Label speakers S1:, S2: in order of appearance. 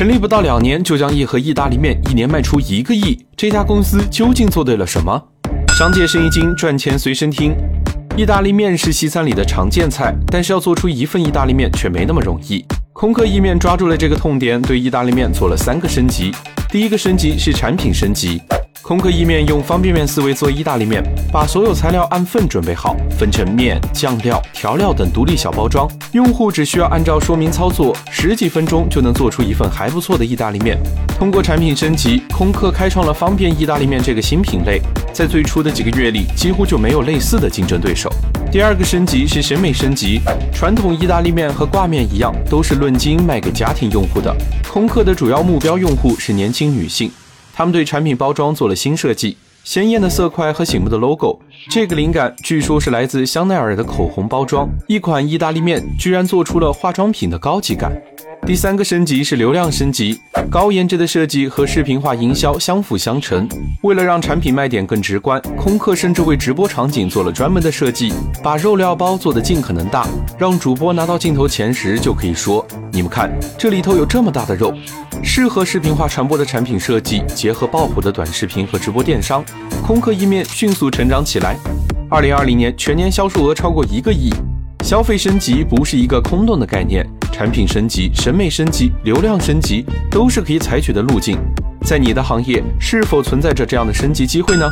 S1: 成立不到两年就将一盒意大利面一年卖出一个亿，这家公司究竟做对了什么？商界生意经，赚钱随身听。意大利面是西餐里的常见菜，但是要做出一份意大利面却没那么容易。空客意面抓住了这个痛点，对意大利面做了三个升级。第一个升级是产品升级。空客意面用方便面思维做意大利面，把所有材料按份准备好，分成面、酱料、调料等独立小包装，用户只需要按照说明操作，十几分钟就能做出一份还不错的意大利面。通过产品升级，空客开创了方便意大利面这个新品类，在最初的几个月里，几乎就没有类似的竞争对手。第二个升级是审美升级，传统意大利面和挂面一样，都是论斤卖给家庭用户的，空客的主要目标用户是年轻女性。他们对产品包装做了新设计，鲜艳的色块和醒目的 logo。这个灵感据说是来自香奈儿的口红包装。一款意大利面居然做出了化妆品的高级感。第三个升级是流量升级，高颜值的设计和视频化营销相辅相成。为了让产品卖点更直观，空客甚至为直播场景做了专门的设计，把肉料包做得尽可能大，让主播拿到镜头前时就可以说：“你们看，这里头有这么大的肉。”适合视频化传播的产品设计，结合爆火的短视频和直播电商，空客意面迅速成长起来。二零二零年全年销售额超过一个亿。消费升级不是一个空洞的概念，产品升级、审美升级、流量升级都是可以采取的路径。在你的行业，是否存在着这样的升级机会呢？